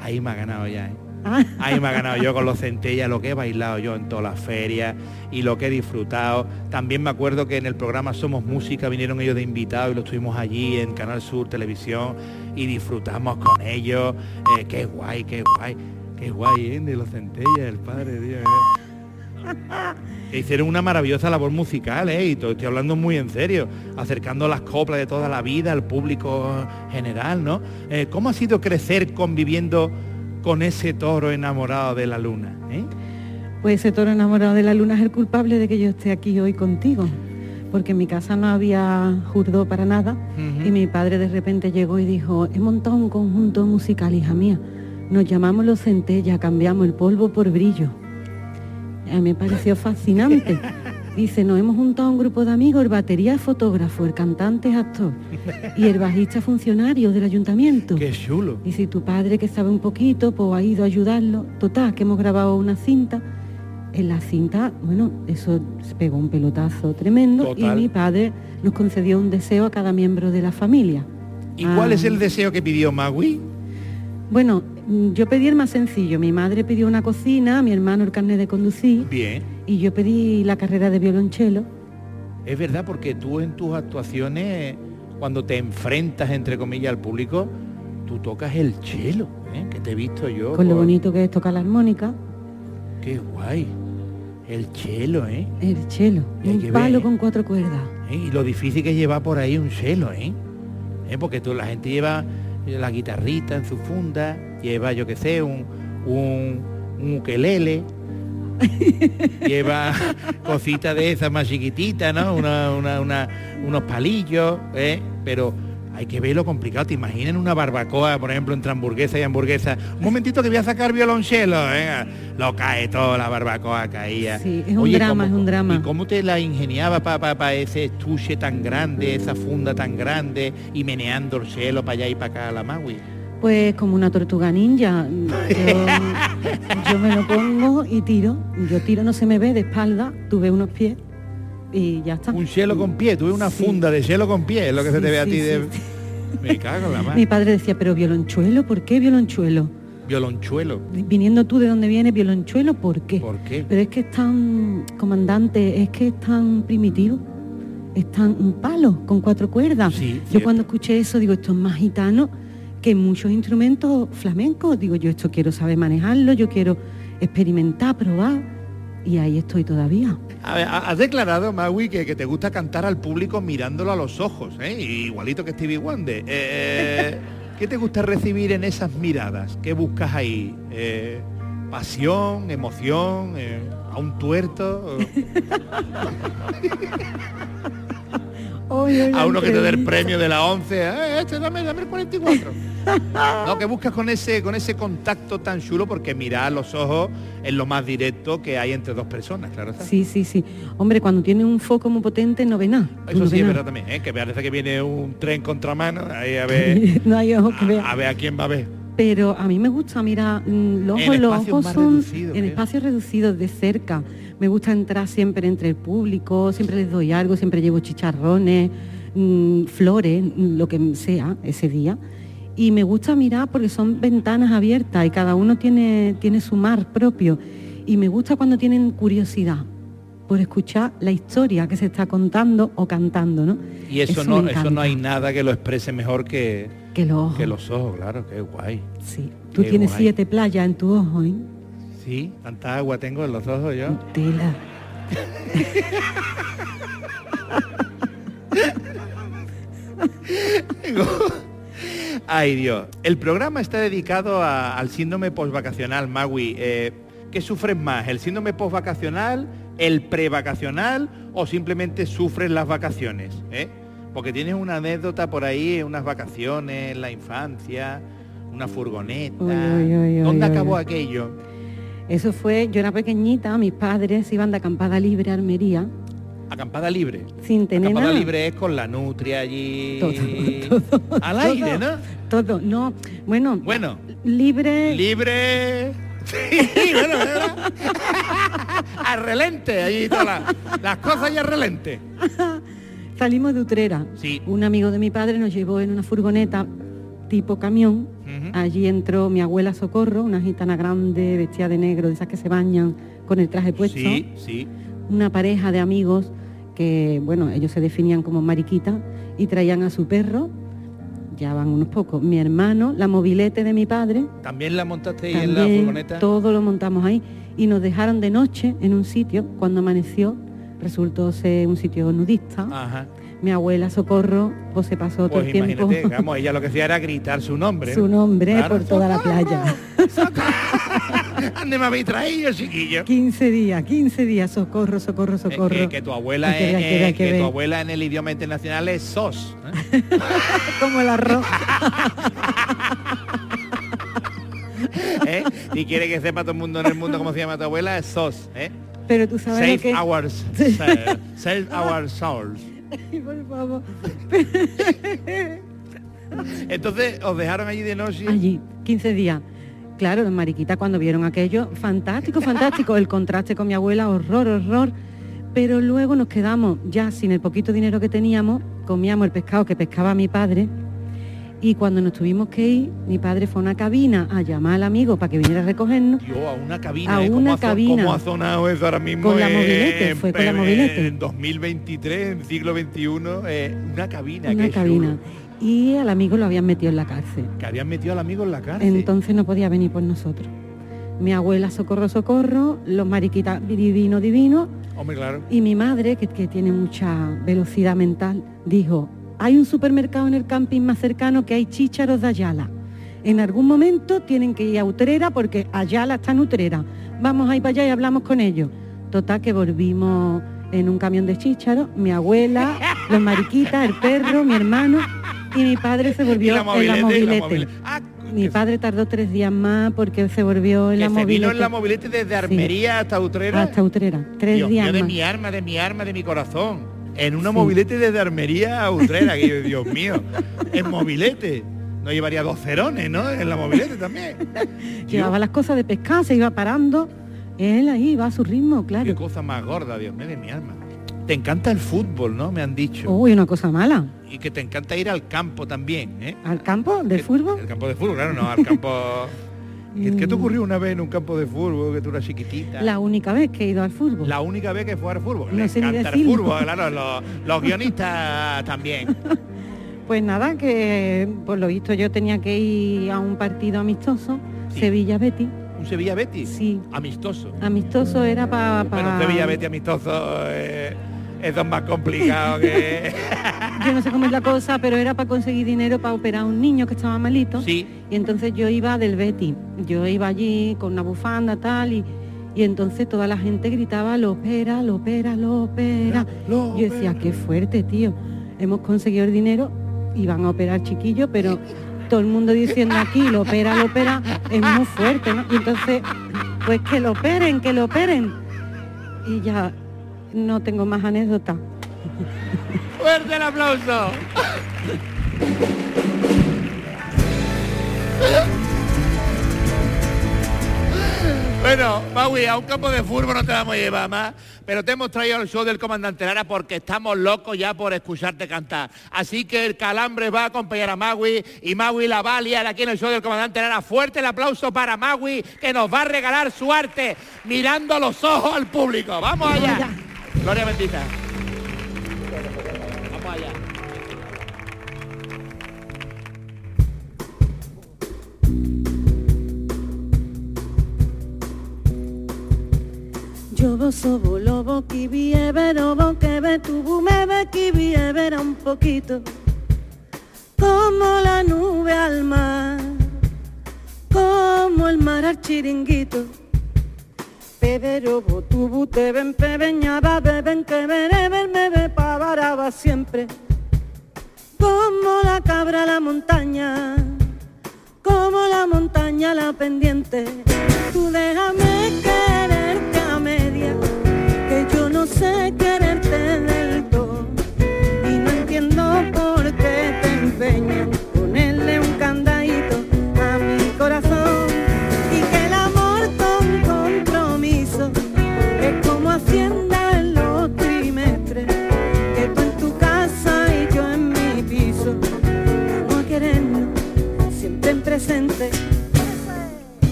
Ahí me ha ganado ya, ¿eh? Ah, Ahí me ha ganado yo con los centellas, lo que he bailado yo en todas las ferias y lo que he disfrutado. También me acuerdo que en el programa Somos Música vinieron ellos de invitados y lo estuvimos allí en Canal Sur Televisión y disfrutamos con ellos. Eh, qué guay, qué guay, qué guay, ¿eh? De los centellas, el padre, Dios. ¿eh? Que hicieron una maravillosa labor musical, ¿eh? Y to- estoy hablando muy en serio, acercando las coplas de toda la vida al público general, ¿no? Eh, ¿Cómo ha sido crecer conviviendo con ese toro enamorado de la luna? ¿eh? pues ese toro enamorado de la luna es el culpable de que yo esté aquí hoy contigo. Porque en mi casa no había jurdo para nada y mi padre de repente llegó y dijo, he montado un conjunto musical, hija mía. Nos llamamos los centellas, cambiamos el polvo por brillo. A mí me pareció fascinante. Dice, nos hemos juntado un grupo de amigos, el batería es fotógrafo, el cantante es actor y el bajista funcionario del ayuntamiento. Qué chulo. Y si tu padre que sabe un poquito, pues ha ido a ayudarlo. Total, que hemos grabado una cinta. En la cinta, bueno, eso se pegó un pelotazo tremendo Total. y mi padre nos concedió un deseo a cada miembro de la familia. ¿Y cuál Ah. es el deseo que pidió Magui? Bueno, yo pedí el más sencillo. Mi madre pidió una cocina, mi hermano el carnet de conducir Bien. y yo pedí la carrera de violonchelo. Es verdad, porque tú en tus actuaciones, cuando te enfrentas, entre comillas, al público, tú tocas el chelo, ¿eh? que te he visto yo. Con lo bonito que es tocar la armónica, Qué guay. El chelo, ¿eh? el chelo, un palo ver, con cuatro cuerdas. ¿Eh? Y lo difícil que es llevar por ahí un chelo, ¿eh? ¿Eh? Porque tú, la gente lleva la guitarrita en su funda, lleva, yo qué sé, un, un, un ukelele, lleva cositas de esas más chiquititas, ¿no? Una- una- una- unos palillos, ¿eh? Pero hay que ver lo complicado. ¿Te imaginas una barbacoa, por ejemplo, entre hamburguesa y hamburguesa? Un momentito que voy a sacar violonchelo, venga. Lo cae todo, la barbacoa caía. Sí, es un drama, es un drama. ¿Y cómo te la ingeniaba para ese estuche tan grande, esa funda tan grande y meneando el cielo para allá y para acá a la Maui? Pues como una tortuga ninja. Yo, yo me lo pongo y tiro. Yo tiro, no se me ve de espalda, tuve unos pies y ya está. Un cielo con pie, tuve una Sí. funda de cielo con pie, es lo que se te ve a ti de... Me cago en la Mi mano. padre decía, pero violonchuelo, ¿por qué violonchuelo? Violonchuelo. Viniendo tú de donde viene violonchuelo, ¿por qué? ¿Por qué? Pero es que es tan, comandante, es que es tan primitivo. Es tan un palo con cuatro cuerdas. Yo cierto. cuando escuché eso digo, esto es más gitano que muchos instrumentos flamencos. Digo, yo esto quiero saber manejarlo, yo quiero experimentar, probar. Y ahí estoy todavía. A ver, has declarado, Maui, que, que te gusta cantar al público mirándolo a los ojos, ¿eh? igualito que Stevie Wonder. Eh, ¿Qué te gusta recibir en esas miradas? ¿Qué buscas ahí? Eh, ¿Pasión, emoción, eh, a un tuerto? a uno que te dé el premio de la 11, eh, este dame, dame el 44. no, que buscas con ese, con ese contacto tan chulo porque mirar los ojos es lo más directo que hay entre dos personas, claro. está. Sí, sí, sí. Hombre, cuando tiene un foco muy potente no ve nada. Eso no sí es verdad también, ¿eh? que parece que viene un tren contramano, ahí a ver, no hay ojos que a, a ver a quién va a ver. Pero a mí me gusta mirar mm, los ojos, los ojos son en espacios reducidos de cerca. Me gusta entrar siempre entre el público, siempre les doy algo, siempre llevo chicharrones, mm, flores, mm, lo que sea ese día. Y me gusta mirar porque son ventanas abiertas y cada uno tiene, tiene su mar propio. Y me gusta cuando tienen curiosidad. por escuchar la historia que se está contando o cantando, ¿no? Y eso, no, eso no hay nada que lo exprese mejor que, Que los ojos. que los ojos, claro, qué guay. Sí. Tú Qué tienes guay. siete playas en tu ojo, ¿eh? Sí, tanta agua tengo en los ojos yo. Tela. Ay Dios. El programa está dedicado a- al síndrome postvacacional, Magui. Eh, ¿Qué sufres más? ¿El síndrome postvacacional, el prevacacional o simplemente sufres las vacaciones? eh? Porque tienes una anécdota por ahí, unas vacaciones, la infancia, una furgoneta. Uy, uy, uy, ¿Dónde acabó aquello? Eso fue, yo era pequeñita, mis padres iban de acampada libre a Almería Acampada libre. sin tener Acampada nada. libre es con la nutria allí. Todo, todo, al todo. aire, ¿no? Todo, no, bueno, Bueno, libre, libre. Sí, bueno, ¿verdad? al relente, allí todas las, las cosas y al relente. Salimos de Utrera. Sí. Un amigo de mi padre nos llevó en una furgoneta tipo camión. Allí entró mi abuela Socorro, una gitana grande, vestida de negro, de esas que se bañan con el traje puesto. Sí, sí. Una pareja de amigos que, bueno, ellos se definían como mariquita y traían a su perro. Ya van unos pocos. Mi hermano, la mobilete de mi padre, También la montaste ahí en la furgoneta. todo lo montamos ahí y nos dejaron de noche en un sitio. Cuando amaneció, resultó ser un sitio nudista. Ajá. Mi abuela Socorro pues se pasó todo Pues el tiempo imagínate, vamos, ella lo que hacía era gritar su nombre. su nombre Claro. por toda la playa. ¿Dónde me habéis traído, chiquillo? 15 días, 15 días, socorro, socorro, Es socorro. que, que tu abuela es- que es- tu abuela en el idioma internacional es sos. ¿eh? Como el arroz. ¿Eh? Y quiere que sepa todo el mundo en el mundo cómo se llama tu abuela, es sos. ¿eh? Pero tú sabes Save lo que... our, save, save our souls. Ay, por favor. Entonces os dejaron allí de noche. Allí, 15 días. Claro, los mariquitas cuando vieron aquello, fantástico, fantástico. El contraste con mi abuela, horror, horror. Pero luego nos quedamos ya sin el poquito dinero que teníamos, comíamos el pescado que pescaba mi padre. Y cuando nos tuvimos que ir, mi padre fue a una cabina a llamar al amigo para que viniera a recogernos. Yo a una cabina, A ¿eh? ¿Cómo una cabina. ¿Cómo ha sonado eso ahora mismo? Con la en- mobilete, fue con la en- mobilete. En 2023, en siglo XXI, eh, una cabina. Una cabina. chulo. Y al amigo lo habían metido en la cárcel. Que habían metido al amigo en la cárcel. Entonces no podía venir por nosotros. Mi abuela, socorro, socorro, los mariquitas, divino, divino. Hombre, claro. Y mi madre, que, que tiene mucha velocidad mental, dijo, hay un supermercado en el camping más cercano que hay chícharos de Ayala. En algún momento tienen que ir a Utrera porque Ayala está en Utrera. Vamos a ir para allá y hablamos con ellos. Total que volvimos en un camión de chícharos, mi abuela, los mariquitas, el perro, mi hermano y mi padre se volvió la en la mobilete, la. Ah, Mi padre tardó tres días más porque se volvió en la se mobilete. vino en la mobilete desde Armería hasta Utrera. Hasta Utrera, tres Dios días mío, de más. mi arma, de mi arma, de mi corazón. En una mobilete desde Armería a Utrera, que yo, Dios mío, en mobilete. No llevaría dos cerones, ¿no? En la mobilete también. Llevaba las cosas de pescar, se iba parando. Él ahí iba a su ritmo, Qué claro. cosa más gorda, Dios mío, de mi alma. Te encanta el fútbol, ¿no? Me han dicho. Uy, una cosa mala. Y que te encanta ir al campo también, ¿eh? ¿Al campo de fútbol? El campo de fútbol, claro, no, al campo... ¿Qué, qué te Mm. ocurrió una vez en un campo de fútbol que tú eras chiquitita? La única vez que he ido al fútbol. La única vez que fue al fútbol. No Le sé ni encanta el fútbol, claro, los, los guionistas también. Pues nada, que por lo visto yo tenía que ir a un partido amistoso, Sí. Sevilla Betty. Un Sevilla Betis. Sí. Amistoso. Amistoso era para... Bueno, un Sevilla Betis amistoso eh, es más complicado que... Yo no sé cómo es la cosa, pero era para conseguir dinero para operar a un niño que estaba malito. sí. Y entonces yo iba del Betty. Yo iba allí con una bufanda tal y, y entonces toda la gente gritaba, lo opera, lo opera, lo opera. Lo Yo decía, opera. qué fuerte, tío. Hemos conseguido el dinero y van a operar chiquillo, pero todo el mundo diciendo aquí, lo opera, lo opera, es muy fuerte, ¿no? Y entonces, pues que lo operen, que lo operen. Y ya no tengo más anécdotas. ¡Fuerte el aplauso! Bueno, Maui, a un campo de fútbol no te vamos a llevar más, pero te hemos traído al show del comandante Lara porque estamos locos ya por escucharte cantar. Así que el calambre va a acompañar a Magui y Magui la va a liar aquí en el show del comandante Lara. Fuerte el aplauso para Magui que nos va a regalar su arte mirando a los ojos al público. ¡Vamos allá! Vamos allá. Gloria bendita. Yo sobo lobo que vieverobo que ve tu me ve que vievera un poquito. Como la nube al mar como el mar al chiringuito. Pederobo tu te ven pebeñaba beben que beben me ve pavaraba siempre. Como la cabra la montaña como la montaña la pendiente. Tú déjame quererte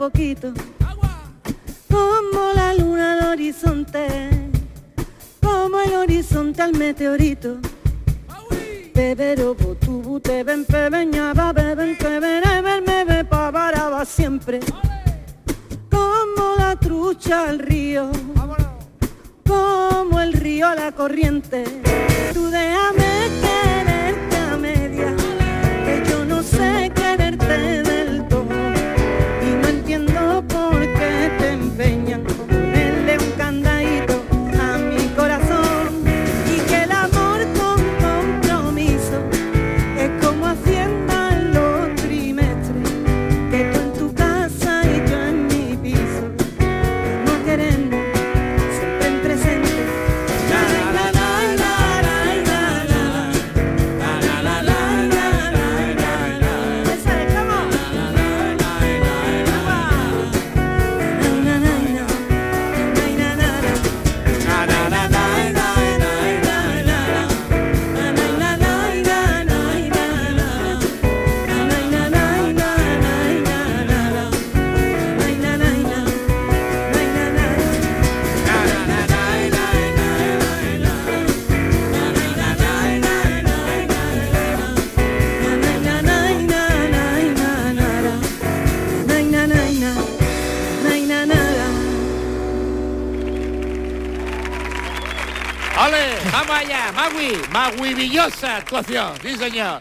poquito. Como la luna al horizonte, como el horizonte al meteorito. Bebe lobo tu te ven pebeñaba, beben que beben me ve pavaraba siempre. Como la trucha al río, como el río a la corriente. Tú déjame quererte a media, que yo no sé quererte ¡Maguivillosa actuación! ¡Sí, señor!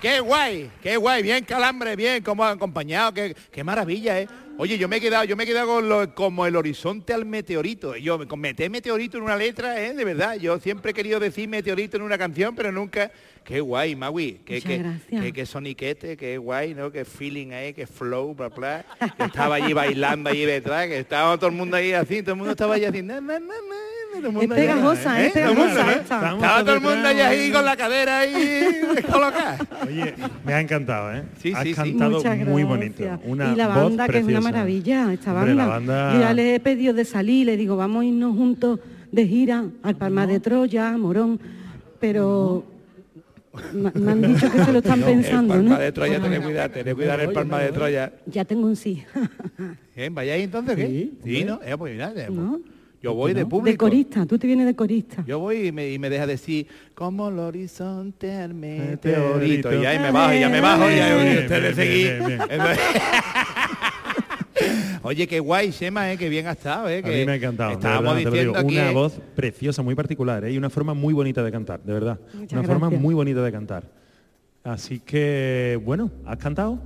¡Qué guay! ¡Qué guay! Bien calambre, bien, como han acompañado, qué, qué maravilla, ¿eh? Oye, yo me he quedado, yo me he quedado con lo- como el horizonte al meteorito. Yo con meter meteorito en una letra, ¿eh? De verdad. Yo siempre he querido decir meteorito en una canción, pero nunca. Qué guay, Magui. Qué, qué, qué, qué soniquete, qué guay, ¿no? Qué feeling ahí, qué flow, bla, bla. Que estaba allí bailando allí detrás, que estaba todo el mundo ahí así, todo el mundo estaba allí así. na, na, na, allí, pegajosa, ¿eh? es pegajosa ¿eh? esta. Estaba todo el mundo allí detrás, ahí con la cadera ahí. Oye, me ha encantado, ¿eh? Sí, Has sí, sí. cantado Muchas muy gracias. bonito. Una y la voz banda, que es una preciosa. maravilla, esta Hombre, banda. banda- ya le he pedido de salir, le digo, vamos a irnos juntos de gira al Palma de Troya, a Morón, pero me me han dicho que se lo están pensando, el palma ¿no? de Troya, tened cuidado, tened cuidado el palma de Troya. Ya tengo un sí. ¿Eh? ¿Vayáis entonces qué? Sí, Sí, ¿no? Eh, pues mira, eh, ¿No? Yo voy de De público. corista, tú te vienes de corista. Yo voy y me, y me deja decir, como el horizonte al Meteorito. Y ahí me bajo, y ya me bajo, y bien, ustedes. Entonces- Oye, qué guay, Shema, eh, qué bien ha estado, eh. A Que mí me ha encantado. de Estábamos verdad, te lo diciendo digo, aquí. una voz preciosa, muy particular, ¿eh? y una forma muy bonita de cantar, de verdad. Muchas una forma muy bonita de cantar. Así que, bueno, has cantado,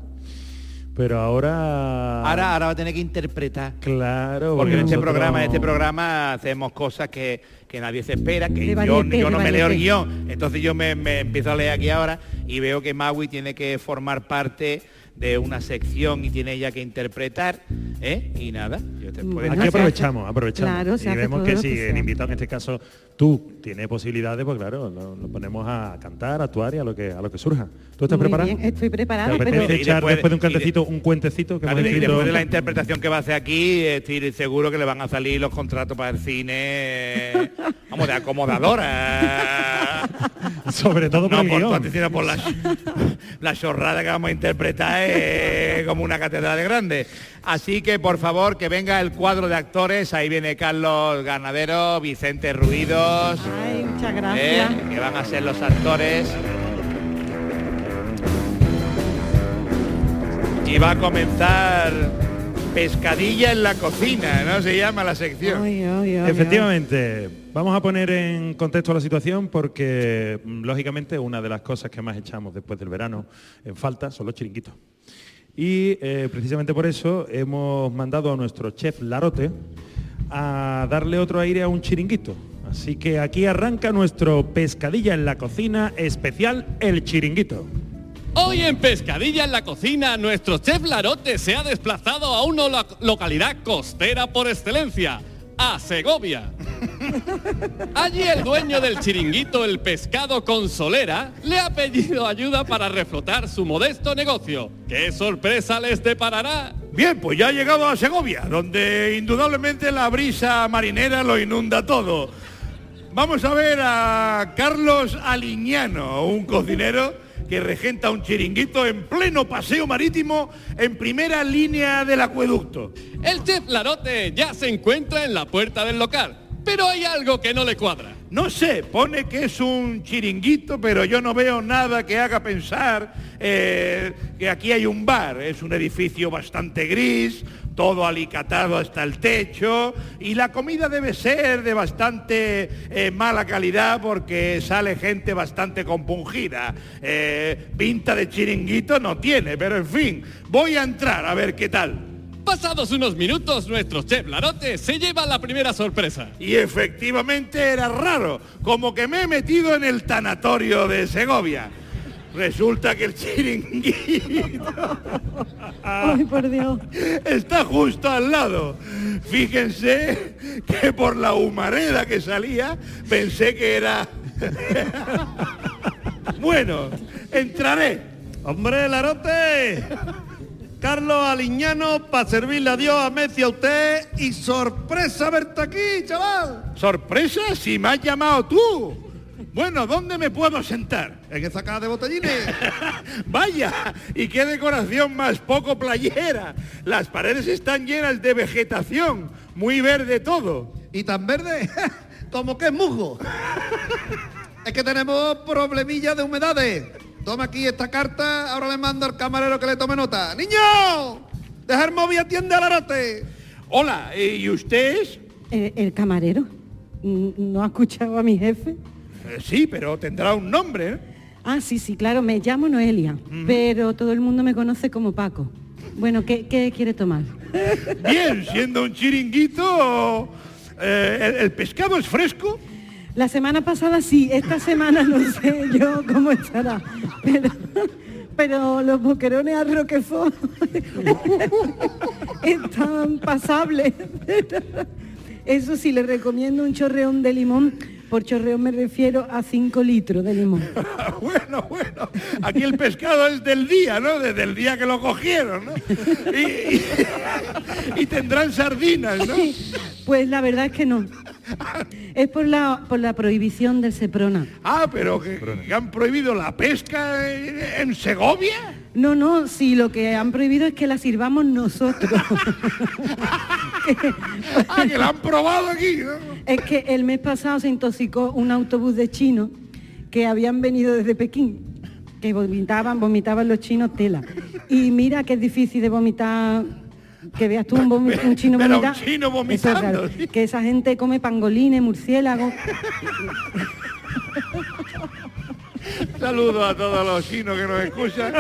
pero ahora... Ahora, ahora va a tener que interpretar. Claro, Porque en este programa, en este programa hacemos cosas que, que nadie se espera, que yo, yo no me leo el guion. Entonces yo me, me empiezo a leer aquí ahora y veo que Maui tiene que formar parte de una sección y tiene ella que interpretar, ¿eh? Y nada, yo te puedo Bueno, Aquí aprovechamos, aprovechamos. Claro, y vemos que que el sea. invitado, en este caso tú, tiene posibilidades, pues claro, lo, lo ponemos a cantar, a actuar y a lo que a lo que surja. ¿Tú estás Muy preparado? bien, estoy ¿Te preparada, pero echar después- después, de un de- cantecito, un cuentecito que Claro, hemos y escrito? después de la interpretación que va a hacer aquí, estoy seguro que le van a salir los contratos para el cine, eh, vamos, de acomodadora. Sobre todo por No, el por, guion. por, la, la chorrada que vamos a interpretar es como una catedral de grande. Así que, por favor, que venga el cuadro de actores. Ahí viene Carlos Ganadero, Vicente Ruidos, Ay, muchas ¿eh? que van a ser los actores. Y va a comenzar Pescadilla en la cocina, ¿no? Se llama la sección. Ay, ay, ay, ay. Efectivamente, vamos a poner en contexto la situación porque, mm, lógicamente, una de las cosas que más echamos después del verano en falta son los chiringuitos. Y eh, precisamente por eso hemos mandado a nuestro chef Larote a darle otro aire a un chiringuito. Así que aquí arranca nuestro pescadilla en la cocina especial El Chiringuito. Hoy en Pescadilla en la cocina, nuestro chef Larote se ha desplazado a una lo- localidad costera por excelencia, a Segovia. Allí el dueño del chiringuito El Pescado con Solera le ha pedido ayuda para reflotar su modesto negocio. ¿Qué sorpresa les deparará? Bien, pues ya ha llegado a Segovia, donde indudablemente la brisa marinera lo inunda todo. Vamos a ver a Carlos Aliñano, un cocinero que regenta un chiringuito en pleno paseo marítimo en primera línea del acueducto. El chef Larote ya se encuentra en la puerta del local, pero hay algo que no le cuadra. No sé, pone que es un chiringuito, pero yo no veo nada que haga pensar eh, que aquí hay un bar. Es un edificio bastante gris, todo alicatado hasta el techo y la comida debe ser de bastante eh, mala calidad porque sale gente bastante compungida. Eh, pinta de chiringuito no tiene, pero en fin, voy a entrar a ver qué tal. Pasados unos minutos, nuestro chef Larote se lleva la primera sorpresa. Y efectivamente era raro, como que me he metido en el tanatorio de Segovia. Resulta que el chiringuito Ay, por Dios. está justo al lado. Fíjense que por la humareda que salía pensé que era... bueno, entraré. Hombre, Larote. Carlos Aliñano para servirle a Dios, a Messi, a usted y sorpresa verte aquí, chaval. ¿Sorpresa? Si me has llamado tú. Bueno, ¿dónde me puedo sentar? En esa caja de botellines. Vaya, y qué decoración más poco playera. Las paredes están llenas de vegetación, muy verde todo. y tan verde como que es musgo. es que tenemos problemillas de humedades. Toma aquí esta carta, ahora le mando al camarero que le tome nota. ¡Niño! Deja el móvil atiende al Larote. Hola, ¿y usted es? Eh, el camarero. ¿No ha escuchado a mi jefe? Eh, sí, pero tendrá un nombre. ¿eh? Ah, sí, sí, claro, me llamo Noelia, pero todo el mundo me conoce como Paco. Bueno, ¿qué, qué quiere tomar? Bien, siendo un chiringuito, eh, ¿el, el pescado es fresco? La semana pasada sí, esta semana no sé yo cómo estará, pero, pero los boquerones a Roquefort están pasables. Eso sí, le recomiendo un chorreón de limón. Por chorreón me refiero a 5 litros de limón. bueno, bueno, aquí el pescado es del día, ¿no? Desde el día que lo cogieron, ¿no? Y, y- y tendrán sardinas, ¿no? Pues la verdad es que no. Es por la, por la prohibición del Seprona. Ah, pero que, que han prohibido la pesca en, en Segovia. No, no, sí, lo que han prohibido es que la sirvamos nosotros. Ah, que la han probado aquí, ¿no? es que el mes pasado se intoxicó un autobús de chinos que habían venido desde Pekín, que vomitaban, vomitaban los chinos tela. Y mira que es difícil de vomitar, que veas tú un, chino Pero un vomitar. chino Eso es vomitando, raro. sí. Que esa gente come pangolines, murciélagos. Saludos a todos los chinos que nos escuchan.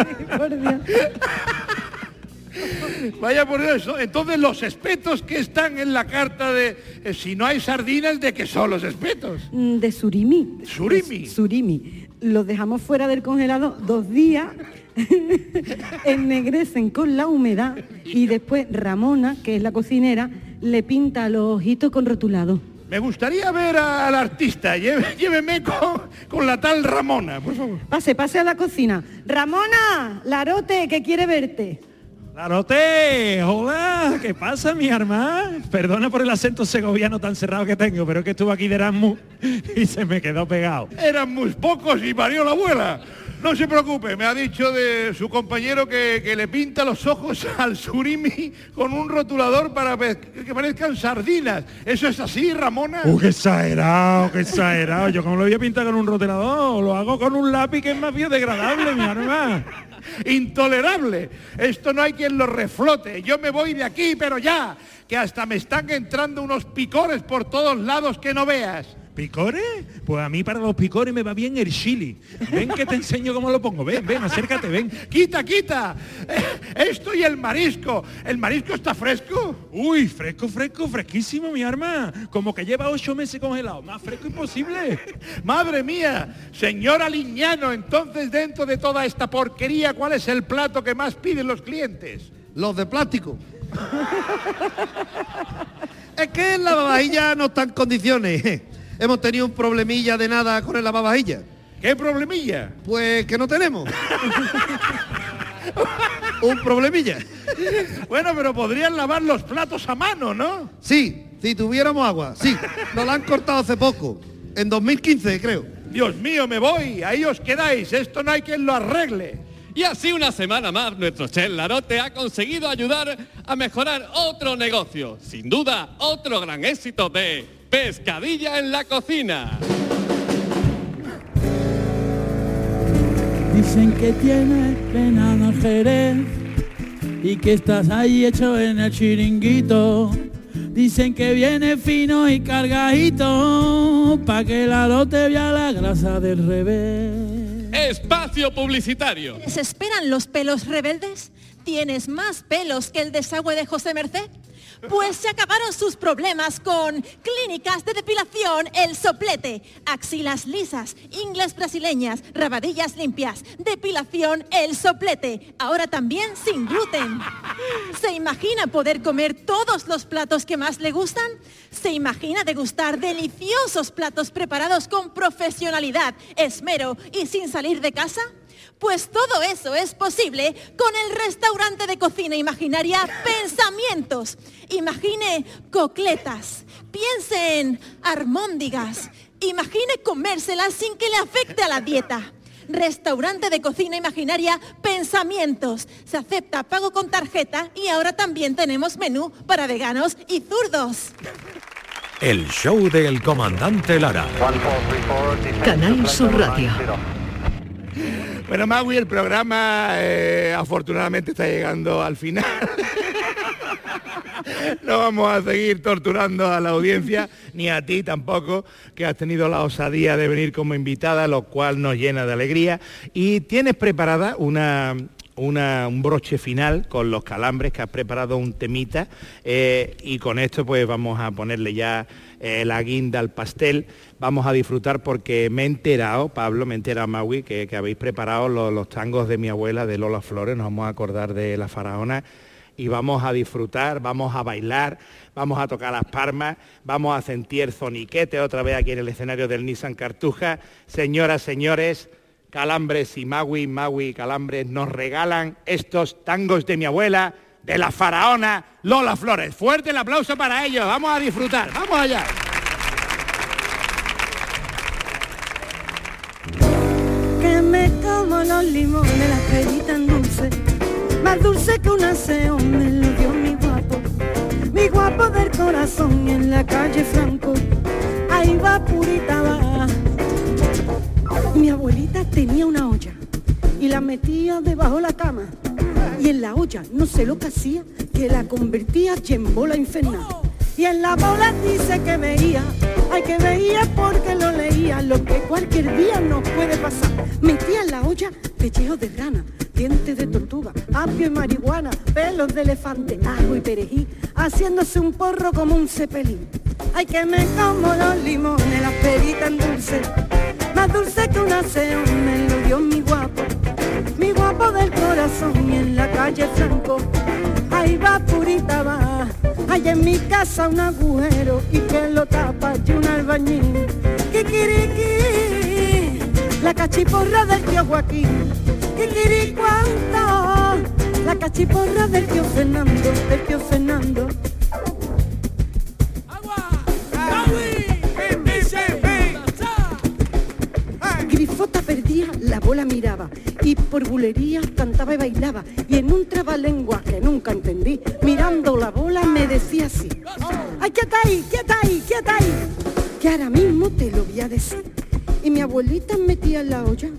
Vaya por eso. Entonces los espetos que están en la carta de eh, si no hay sardinas, ¿de qué son los espetos? Mm, De surimi. Surimi. De surimi. Los dejamos fuera del congelado dos días ennegrecen con la humedad y después Ramona, que es la cocinera, le pinta los ojitos con rotulado. Me gustaría ver al artista. Llé- Lléveme con, con la tal Ramona, por favor. Pase, pase a la cocina. Ramona, Larote, que quiere verte. Larote, hola, ¿qué pasa mi hermana? Perdona por el acento segoviano tan cerrado que tengo, pero es que estuve aquí de Erasmus y se me quedó pegado. Eran muy pocos y parió la abuela. No se preocupe, me ha dicho de su compañero que, que le pinta los ojos al surimi con un rotulador para que parezcan sardinas. ¿Eso es así, Ramona? ¡Uh, qué exagerado, qué exagerado! Yo como lo voy a pintar con un rotelador, lo hago con un lápiz que es más biodegradable, mi hermana. Intolerable. Esto no hay quien lo reflote. Yo me voy de aquí, pero ya, que hasta me están entrando unos picores por todos lados que no veas. ¿Picores? Pues a mí para los picores me va bien el chili. Ven que te enseño cómo lo pongo. Ven, ven, acércate, ven. Quita, quita. Eh, Esto y el marisco. ¿El marisco está fresco? Uy, fresco, fresco, fresquísimo, mi arma. Como que lleva ocho meses congelado. Más fresco imposible. Madre mía, señora Liñano, entonces dentro de toda esta porquería, ¿cuál es el plato que más piden los clientes? Los de plástico. es que el lavavajillas no está en condiciones. Hemos tenido un problemilla de nada con el lavavajillas. ¿Qué problemilla? Pues que no tenemos. un problemilla. Bueno, pero podrían lavar los platos a mano, ¿no? Sí, si tuviéramos agua, sí. Nos la han cortado hace poco. En 2015, creo. Dios mío, me voy. Ahí os quedáis. Esto no hay quien lo arregle. Y así una semana más nuestro chef Larote ha conseguido ayudar a mejorar otro negocio. Sin duda, otro gran éxito de Pescadilla en la cocina. Dicen que tienes venado Jerez y que estás ahí hecho en el chiringuito. Dicen que viene fino y cargadito pa' que la lote vea la grasa del revés. Espacio publicitario. ¿Les esperan los pelos rebeldes? ¿Tienes más pelos que el desagüe de José Merced? Pues se acabaron sus problemas con clínicas de depilación El Soplete, axilas lisas, ingles brasileñas, rabadillas limpias, depilación El Soplete, ahora también sin gluten. ¿Se imagina poder comer todos los platos que más le gustan? ¿Se imagina degustar deliciosos platos preparados con profesionalidad, esmero y sin salir de casa? Pues todo eso es posible con el restaurante de cocina imaginaria Pensamientos. Imagine cocletas, piense en armóndigas, imagine comérselas sin que le afecte a la dieta. Restaurante de cocina imaginaria Pensamientos. Se acepta pago con tarjeta y ahora también tenemos menú para veganos y zurdos. El show del comandante Lara. Canal Sur Radio. Bueno, Magui, el programa eh, afortunadamente está llegando al final. no vamos a seguir torturando a la audiencia, ni a ti tampoco, que has tenido la osadía de venir como invitada, lo cual nos llena de alegría. Y tienes preparada una, un broche final con los calambres, que has preparado un temita, eh, y con esto pues vamos a ponerle ya eh, la guinda al pastel. Vamos a disfrutar porque me he enterado, Pablo, me he enterado, Maui, que, que habéis preparado los, los tangos de mi abuela, de Lola Flores, nos vamos a acordar de la faraona y vamos a disfrutar, vamos a bailar, vamos a tocar las palmas, vamos a sentir zoniquete otra vez aquí en el escenario del Nissan Cartuja. Señoras, señores, Calambres y Maui, Maui Calambres nos regalan estos tangos de mi abuela, de la faraona Lola Flores. Fuerte el aplauso para ellos, vamos a disfrutar, vamos allá. que me como los limones, las peritas dulces, más dulce que un aseo me lo dio mi guapo, mi guapo del corazón en la calle Franco, ahí va purita va. Mi abuelita tenía una olla y la metía debajo la cama y en la olla no sé lo que hacía, que la convertía en bola infernal. Y en la bola dice que veía, ay que veía porque lo leía, lo que cualquier día nos puede pasar. Metía en la olla pellejo de rana, dientes de tortuga, apio y marihuana, pelos de elefante, ajo y perejil, haciéndose un porro como un cepelín. Ay que me como los limones, las peritas en dulce, más dulce que una cena me lo dio mi guapo, mi guapo del corazón y en la calle Franco, ahí va purita va, hay en mi casa un agujero y que lo tapa y un albañil, kikiriki, la cachiporra del tío Joaquín, Kikiricuánto, la cachiporra del tío Fernando, del tío Fernando. Perdía, la bola miraba y por bulería cantaba y bailaba y en un trabalengua que nunca entendí, mirando la bola me decía así, ¡ay, quieta ahí, quieta ahí, quieta ahí! Que ahora mismo te lo voy a decir. Y mi abuelita metía en la olla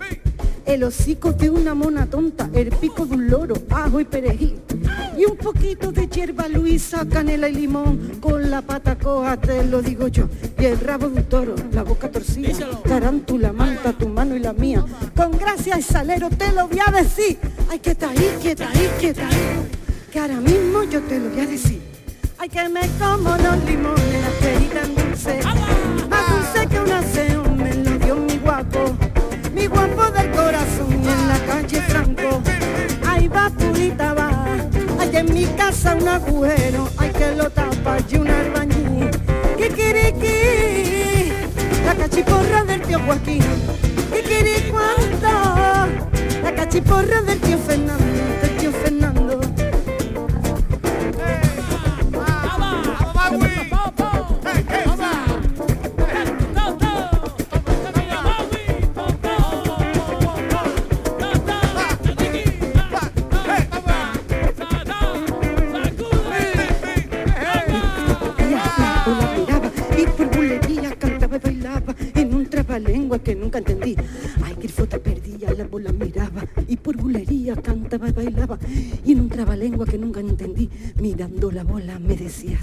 el hocico de una mona tonta, el pico de un loro, ajo y perejil. Y un poquito de hierba luisa, canela y limón, con la pata coja te lo digo yo. Y el rabo de un toro, la boca torcida, tarántula, manta, tu mano y la mía. Con gracia y salero te lo voy a decir. Ay, que está ahí, que está ahí, que está ahí. Que ahora mismo yo te lo voy a decir. Ay, que me como los limones, la perita tan dulce. Más dulce que un aseo, me lo dio mi guapo. Mi guapo del corazón en la calle Franco. Ay, va purita va. Hay en mi casa un agujero, hay que lo tapa y un albañil. Kikiriki, la cachiporra del tío Joaquín. Kikiri cuánto, la cachiporra del tío Fernando.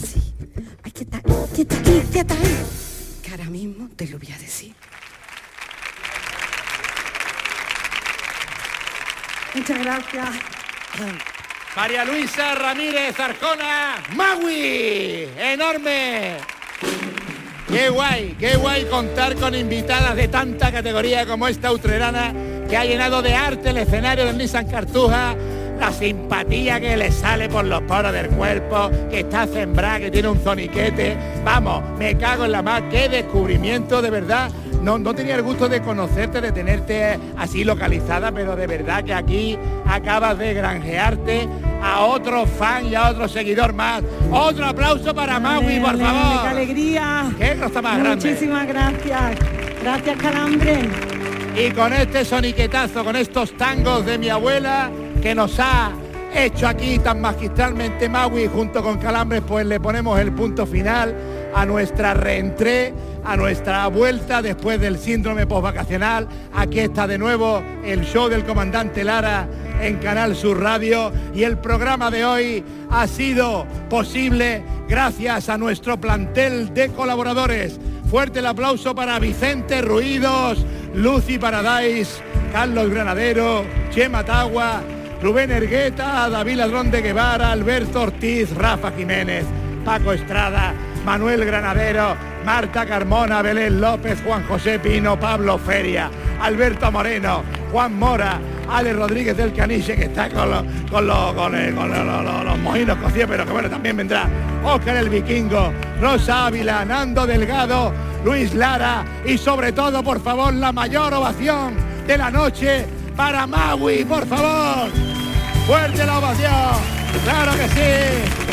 Así. Ay, ¿qué tal? ¿Qué aquí? ¿Qué ahí? Que ahora mismo te lo voy a decir. Muchas gracias. María Luisa Ramírez Arjona, Magui, enorme. Qué guay, qué guay contar con invitadas de tanta categoría como esta utrerana que ha llenado de arte el escenario del Nissan Cartuja, la simpatía que le sale por los poros del cuerpo, que está sembrada, que tiene un zoniquete. Vamos, me cago en la más, qué descubrimiento de verdad. No, no tenía el gusto de conocerte, de tenerte así localizada, pero de verdad que aquí acabas de granjearte a otro fan y a otro seguidor más. Otro aplauso para Maui, por Qué favor. alegría. Qué cosa más grande. Muchísimas gracias. Gracias, Calambre. Y con este soniquetazo, con estos tangos de mi abuela que nos ha hecho aquí tan magistralmente Maui junto con Calambres, pues le ponemos el punto final a nuestra reentré, a nuestra vuelta después del síndrome postvacacional. Aquí está de nuevo el show del comandante Lara en Canal Sur Radio y el programa de hoy ha sido posible gracias a nuestro plantel de colaboradores. Fuerte el aplauso para Vicente Ruidos, Lucy Paradise, Carlos Granadero, Chema Tagua, Rubén Ergueta, David Ladrón de Guevara, Alberto Ortiz, Rafa Jiménez, Paco Estrada, Manuel Granadero, Marta Carmona, Belén López, Juan José Pino, Pablo Feria, Alberto Moreno, Juan Mora, Ale Rodríguez del Caniche, que está con los, con mojinos cocidos, pero que bueno, también vendrá Óscar el Vikingo, Rosa Ávila, Nando Delgado, Luis Lara y sobre todo, por favor, la mayor ovación de la noche para Maui, por favor. Fuerte la ovación. Claro que sí.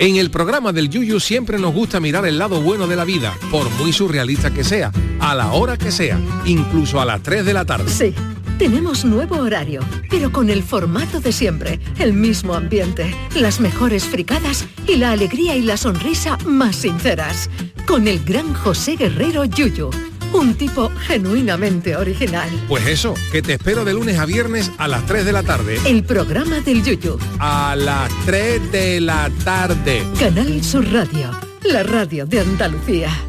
En el programa del Yuyu siempre nos gusta mirar el lado bueno de la vida, por muy surrealista que sea, a la hora que sea, incluso a las 3 de la tarde. Sí, tenemos nuevo horario, pero con el formato de siempre, el mismo ambiente, las mejores fricadas y la alegría y la sonrisa más sinceras. Con el gran José Guerrero Yuyu, un tipo genuinamente original. Pues eso, que te espero de lunes a viernes a las 3 de la tarde. El programa del Yuyu. A las 3 de la tarde. Canal Sur Radio, la radio de Andalucía.